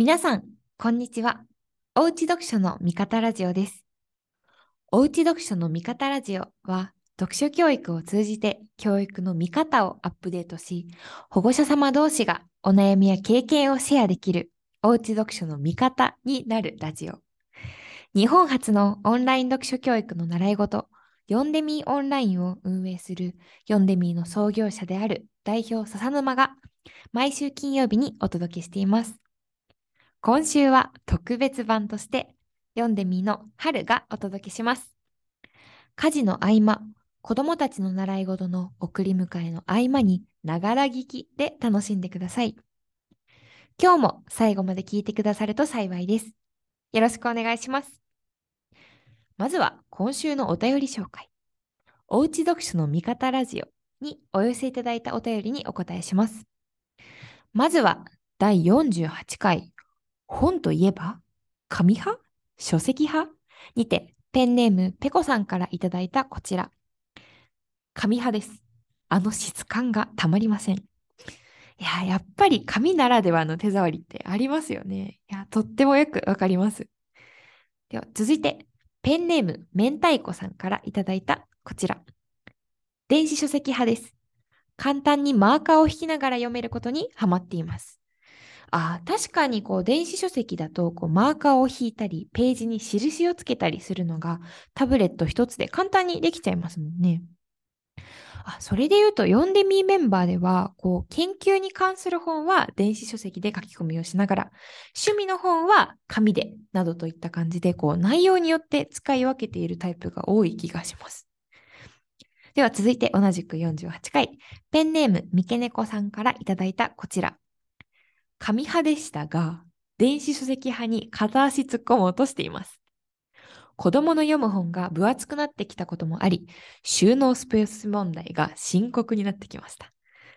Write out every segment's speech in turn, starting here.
皆さん、こんにちは。おうち読書の味方ラジオです。おうち読書の味方ラジオは、読書教育を通じて教育の見方をアップデートし、保護者様同士がお悩みや経験をシェアできるおうち読書の味方になるラジオ。日本初のオンライン読書教育の習い事、読んでみーオンラインを運営する読んでみーの創業者である代表笹沼が毎週金曜日にお届けしています。今週は特別版として読んでみの春がお届けします。家事の合間、子供たちの習い事の送り迎えの合間にながら聞きで楽しんでください。今日も最後まで聞いてくださると幸いです。よろしくお願いします。まずは今週のお便り紹介。おうち読書の味方ラジオにお寄せいただいたお便りにお答えします。まずは第48回本といえば紙派？書籍派？にてペンネームペコさんからいただいたこちら。紙派です。あの質感がたまりません。いや、やっぱり紙ならではの手触りってありますよね。いや、とってもよくわかります。では続いて、ペンネーム明太子さんからいただいたこちら。電子書籍派です。簡単にマーカーを引きながら読めることにハマっています。あ確かにこう電子書籍だとこうマーカーを引いたりページに印をつけたりするのがタブレット一つで簡単にできちゃいますもんね。あそれで言うと読んでみメンバーではこう研究に関する本は電子書籍で書き込みをしながら趣味の本は紙でなどといった感じでこう内容によって使い分けているタイプが多い気がします。では続いて同じく48回ペンネーム三毛猫さんからいただいたこちら。紙派でしたが電子書籍派に片足突っ込もうとしています。子供の読む本が分厚くなってきたこともあり、収納スペース問題が深刻になってきました。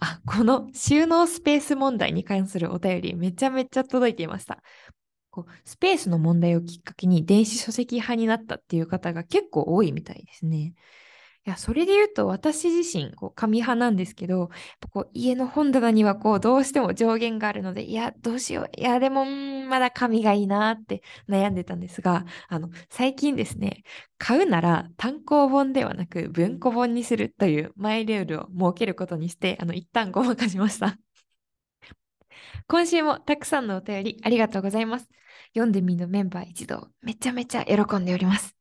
あ、この収納スペース問題に関するお便りめちゃめちゃ届いていました。こうスペースの問題をきっかけに電子書籍派になったっていう方が結構多いみたいですね。いや、それで言うと私自身、こう紙派なんですけど、こう家の本棚にはこうどうしても上限があるので、いや、どうしよう。いや、でも、まだ紙がいいなって悩んでたんですが、あの、最近ですね、買うなら単行本ではなく文庫本にするというマイルールを設けることにして、あの、一旦ごまかしました。今週もたくさんのお便りありがとうございます。読んでみのメンバー一同、めちゃめちゃ喜んでおります。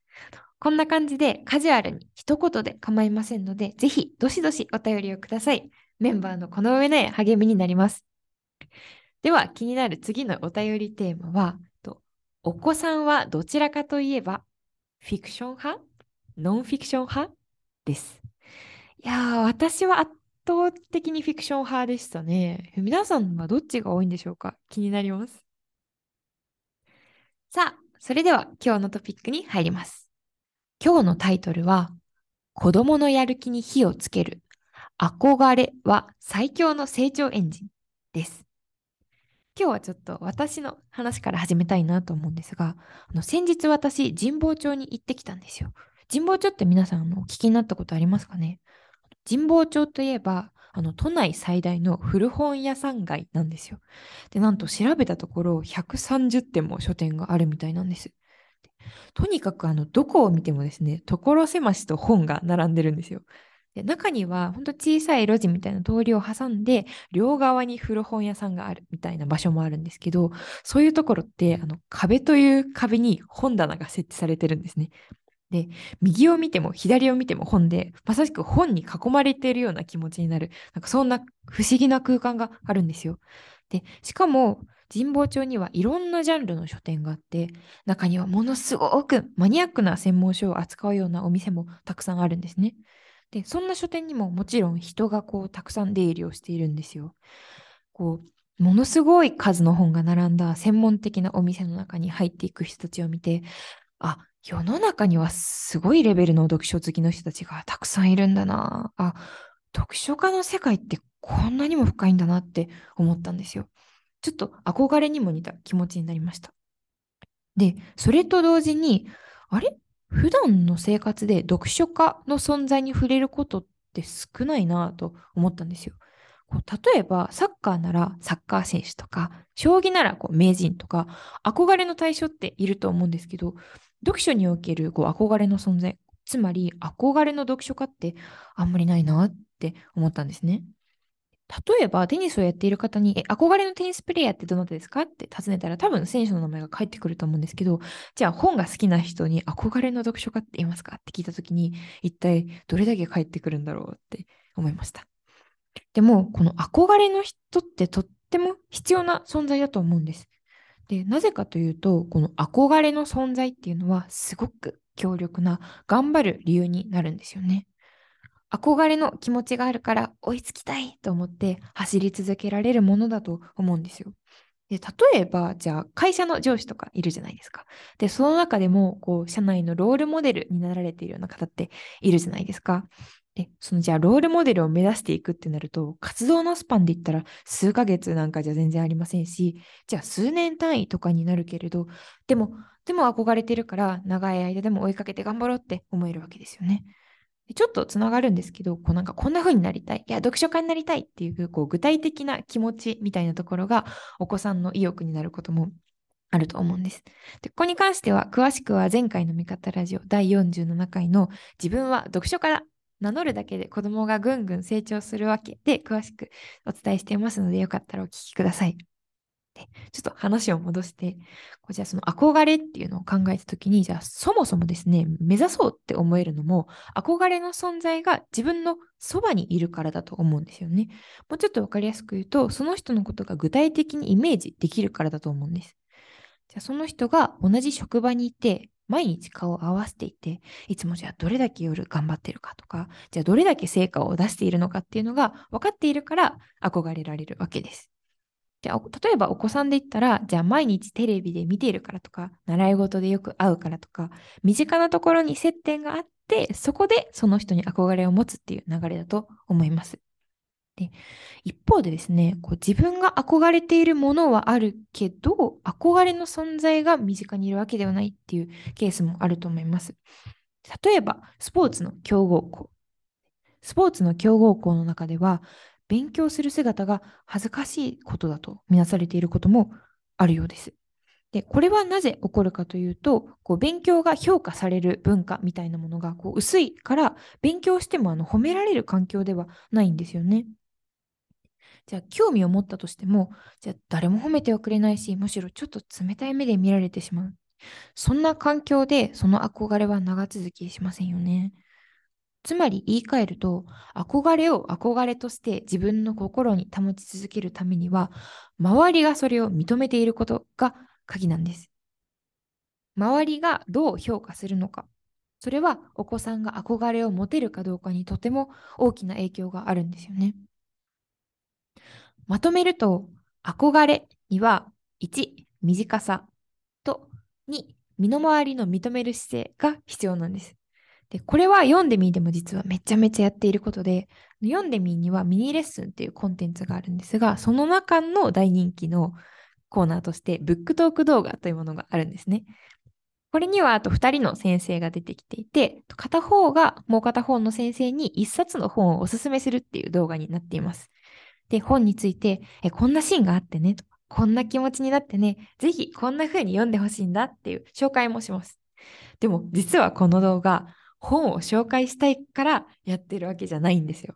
こんな感じでカジュアルに一言で構いませんので、ぜひどしどしお便りをください。メンバーのこの上ない励みになります。では気になる次のお便りテーマは、お子さんはどちらかといえばフィクション派？ノンフィクション派？です。いやー、私は圧倒的にフィクション派でしたね。皆さんはどっちが多いんでしょうか？気になります。さあ、それでは今日のトピックに入ります。今日のタイトルは、子供のやる気に火をつける。憧れは最強の成長エンジンです。今日はちょっと私の話から始めたいなと思うんですが、あの先日私、神保町に行ってきたんですよ。神保町って皆さんのお聞きになったことありますかね？神保町といえば、あの都内最大の古本屋さん街なんですよ。で、なんと調べたところ130店も書店があるみたいなんです。とにかくあのどこを見てもですね、所狭しと本が並んでるんですよ。で中にはほんと小さい路地みたいな通りを挟んで両側に古本屋さんがあるみたいな場所もあるんですけどそういうところってあの壁という壁に本棚が設置されてるんですね。で右を見ても左を見ても本でまさしく本に囲まれているような気持ちになるなんかそんな不思議な空間があるんですよ。でしかも神保町にはいろんなジャンルの書店があって中にはものすごくマニアックな専門書を扱うようなお店もたくさんあるんですね。でそんな書店にももちろん人がこうたくさん出入りをしているんですよ。こうものすごい数の本が並んだ専門的なお店の中に入っていく人たちを見てあ世の中にはすごいレベルの読書好きの人たちがたくさんいるんだなあ読書家の世界ってこんなにも深いんだなって思ったんですよ。ちょっと憧れにも似た気持ちになりました。で、それと同時に、あれ？普段の生活で読書家の存在に触れることって少ないなと思ったんですよ。こう例えばサッカーならサッカー選手とか将棋ならこう名人とか憧れの対象っていると思うんですけど読書におけるこう憧れの存在つまり憧れの読書家ってあんまりないなって思ったんですね。例えばテニスをやっている方に、え、憧れのテニスプレイヤーってどなたですか？って尋ねたら多分選手の名前が返ってくると思うんですけど、じゃあ本が好きな人に憧れの読書家って言いますか？って聞いたときに、一体どれだけ返ってくるんだろうって思いました。でも、この憧れの人ってとっても必要な存在だと思うんです。で、なぜかというと、この憧れの存在っていうのはすごく強力な頑張る理由になるんですよね。憧れの気持ちがあるから追いつきたいと思って走り続けられるものだと思うんですよ。で例えば、じゃあ会社の上司とかいるじゃないですか。で、その中でも、こう、社内のロールモデルになられているような方っているじゃないですか。で、そのじゃあロールモデルを目指していくってなると、活動のスパンで言ったら数ヶ月なんかじゃ全然ありませんし、じゃあ数年単位とかになるけれど、でも、でも憧れてるから長い間でも追いかけて頑張ろうって思えるわけですよね。ちょっとつながるんですけど、こうなんかこんな風になりたい、いや、読書家になりたいっていうこう具体的な気持ちみたいなところがお子さんの意欲になることもあると思うんです。でここに関しては、詳しくは前回の味方ラジオ第47回の自分は読書家だ名乗るだけで子供がぐんぐん成長するわけで詳しくお伝えしていますので、よかったらお聞きください。で、ちょっと話を戻して、こうじゃあその憧れっていうのを考えたときに、じゃあそもそもですね、目指そうって思えるのも、憧れの存在が自分のそばにいるからだと思うんですよね。もうちょっとわかりやすく言うと、その人のことが具体的にイメージできるからだと思うんです。じゃあその人が同じ職場にいて、毎日顔を合わせていて、いつもじゃあどれだけ夜頑張ってるかとか、じゃあどれだけ成果を出しているのかっていうのが分かっているから憧れられるわけです。で例えばお子さんで言ったら、じゃあ毎日テレビで見ているからとか、習い事でよく会うからとか、身近なところに接点があって、そこでその人に憧れを持つっていう流れだと思います。で一方でですね、こう自分が憧れているものはあるけど、憧れの存在が身近にいるわけではないっていうケースもあると思います。例えば、スポーツの強豪校。スポーツの強豪校の中では、勉強する姿が恥ずかしいことだとみなされていることもあるようです。でこれはなぜ起こるかというとこう勉強が評価される文化みたいなものがこう薄いから勉強してもあの褒められる環境ではないんですよね。じゃあ興味を持ったとしてもじゃあ誰も褒めてはくれないしむしろちょっと冷たい目で見られてしまう。そんな環境でその憧れは長続きしませんよね。つまり言い換えると、憧れを憧れとして自分の心に保ち続けるためには、周りがそれを認めていることが鍵なんです。周りがどう評価するのか、それはお子さんが憧れを持てるかどうかにとても大きな影響があるんですよね。まとめると、憧れには1、短さと2、身の回りの認める姿勢が必要なんです。で、これは読んでみでも実はめちゃめちゃやっていることで、読んでみにはミニレッスンっていうコンテンツがあるんですが、その中の大人気のコーナーとして、ブックトーク動画というものがあるんですね。これにはあと2人の先生が出てきていて、片方がもう片方の先生に1冊の本をおすすめするっていう動画になっています。で、本について、えこんなシーンがあってねとか、こんな気持ちになってね、ぜひこんな風に読んでほしいんだっていう紹介もします。でも実はこの動画、本を紹介したいからやってるわけじゃないんですよ。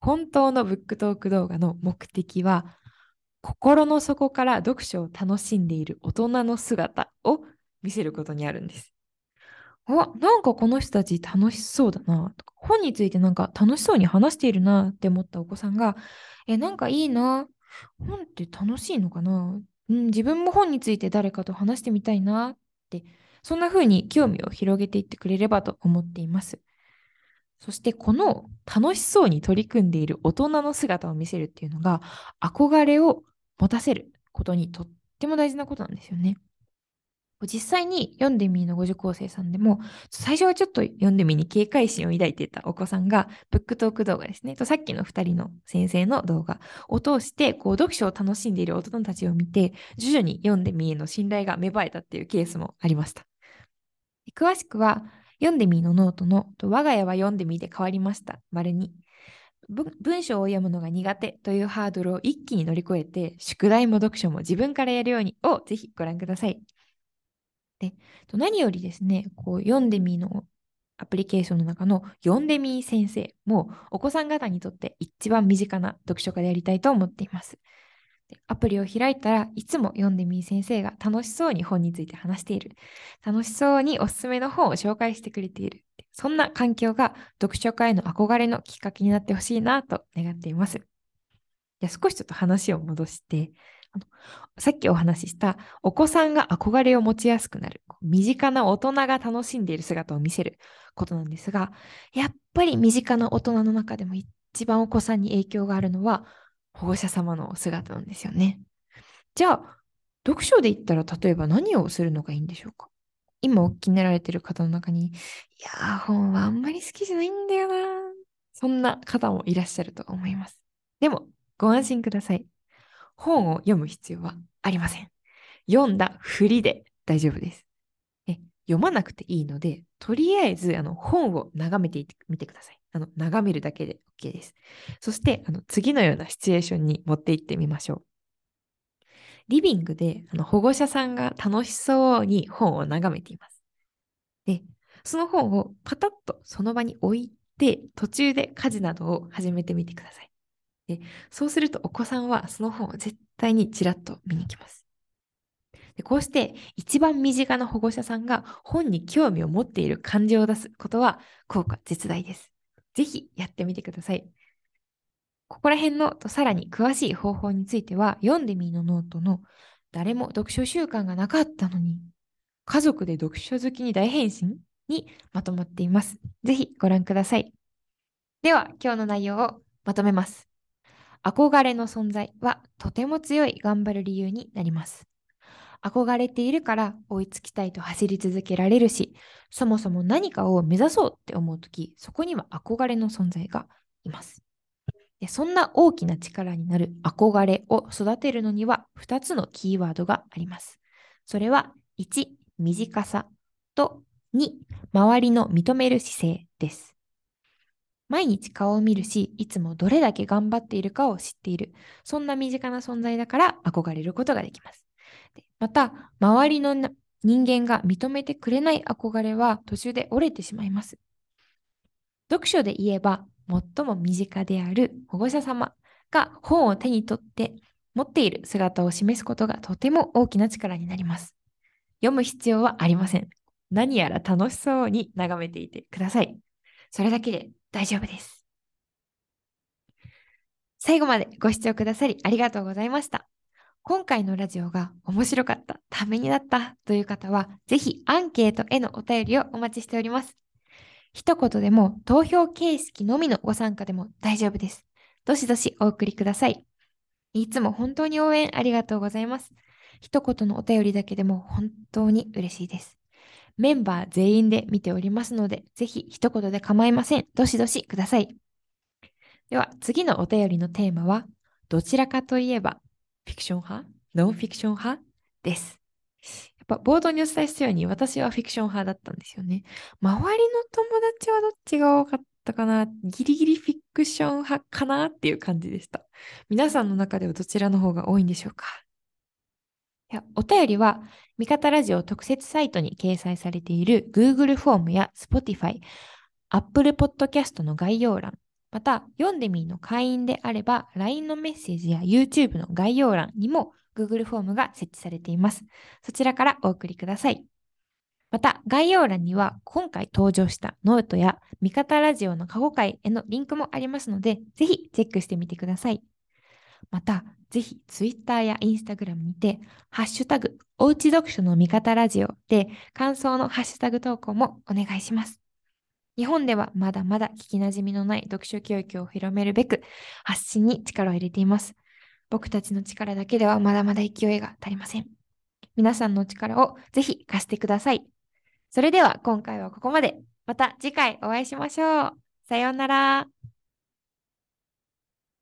本当のブックトーク動画の目的は、心の底から読書を楽しんでいる大人の姿を見せることにあるんです。あ、なんかこの人たち楽しそうだなとか、本についてなんか楽しそうに話しているなって思ったお子さんが、え、なんかいいな？本って楽しいのかな？うん、自分も本について誰かと話してみたいなってそんな風に興味を広げていってくれればと思っています。そしてこの楽しそうに取り組んでいる大人の姿を見せるっていうのが憧れを持たせることにとっても大事なことなんですよね。実際に読んでみのご受講生さんでも、最初はちょっと読んでみに警戒心を抱いていたお子さんが、ブックトーク動画ですね、とさっきの2人の先生の動画を通して、こう読書を楽しんでいる大人たちを見て、徐々にヨンデミーへの信頼が芽生えたっていうケースもありました。詳しくは、ヨンデミーのノートの、我が家はヨンデミーで変わりました。丸に。文章を読むのが苦手というハードルを一気に乗り越えて、宿題も読書も自分からやるようにをぜひご覧ください。で何よりですね、こうヨンデミーのアプリケーションの中のヨンデミー先生もお子さん方にとって一番身近な読書家でありたいと思っています。アプリを開いたらいつも読んでみ先生が楽しそうに本について話している。楽しそうにおすすめの本を紹介してくれている。そんな環境が読書家への憧れのきっかけになってほしいなと願っています。じゃ少しちょっと話を戻して、さっきお話ししたお子さんが憧れを持ちやすくなる、身近な大人が楽しんでいる姿を見せることなんですが、やっぱり身近な大人の中でも一番お子さんに影響があるのは保護者様の姿なんですよね。じゃあ、読書で言ったら例えば何をするのがいいんでしょうか？今お聞きになられてる方の中に、いやー、本はあんまり好きじゃないんだよなそんな方もいらっしゃると思います。でも、ご安心ください。本を読む必要はありません。読んだふりで大丈夫です。え読まなくていいので、とりあえずあの本を眺めてみてください。あの眺めるだけで OK です。そしてあの次のようなシチュエーションに持っていってみましょう。リビングであの保護者さんが楽しそうに本を眺めています。で、その本をパタッとその場に置いて、途中で家事などを始めてみてください。でそうするとお子さんはその本を絶対にちらっと見に来ます。でこうして一番身近な保護者さんが本に興味を持っている感情を出すことは効果絶大です。ぜひやってみてください。ここら辺のさらに詳しい方法については読んでみのノートの誰も読書習慣がなかったのに家族で読書好きに大変身にまとまっています。ぜひご覧ください。では今日の内容をまとめます。憧れの存在はとても強い頑張る理由になります。憧れているから追いつきたいと走り続けられるし、そもそも何かを目指そうって思うとき、そこには憧れの存在がいます。でそんな大きな力になる憧れを育てるのには2つのキーワードがあります。それは1、短さと2、周りの認める姿勢です。毎日顔を見るし、いつもどれだけ頑張っているかを知っている。そんな身近な存在だから憧れることができます。また、周りの人間が認めてくれない憧れは途中で折れてしまいます。読書で言えば、最も身近である保護者様が本を手に取って持っている姿を示すことがとても大きな力になります。読む必要はありません。何やら楽しそうに眺めていてください。それだけで大丈夫です。最後までご視聴くださりありがとうございました。今回のラジオが面白かった、ためになったという方は、ぜひアンケートへのお便りをお待ちしております。一言でも投票形式のみのご参加でも大丈夫です。どしどしお送りください。いつも本当に応援ありがとうございます。一言のお便りだけでも本当に嬉しいです。メンバー全員で見ておりますので、ぜひ一言で構いません。どしどしください。では、次のお便りのテーマは、どちらかといえば、フィクション派？ノンフィクション派です。やっぱ冒頭にお伝えしたように、私はフィクション派だったんですよね。周りの友達はどっちが多かったかな？ギリギリフィクション派かな？っていう感じでした。皆さんの中ではどちらの方が多いんでしょうか？やお便りは、味方ラジオ特設サイトに掲載されている Google フォームや Spotify、Apple Podcast の概要欄、また、読んでみーの会員であれば、LINE のメッセージや YouTube の概要欄にも Google フォームが設置されています。そちらからお送りください。また、概要欄には今回登場したノートや味方ラジオの過去回へのリンクもありますので、ぜひチェックしてみてください。また、ぜひ Twitter や Instagram にて、ハッシュタグ、おうち読書の味方ラジオで感想のハッシュタグ投稿もお願いします。日本ではまだまだ聞きなじみのない読書教育を広めるべく発信に力を入れています。僕たちの力だけではまだまだ勢いが足りません。皆さんの力をぜひ貸してください。それでは今回はここまで。また次回お会いしましょう。さようなら。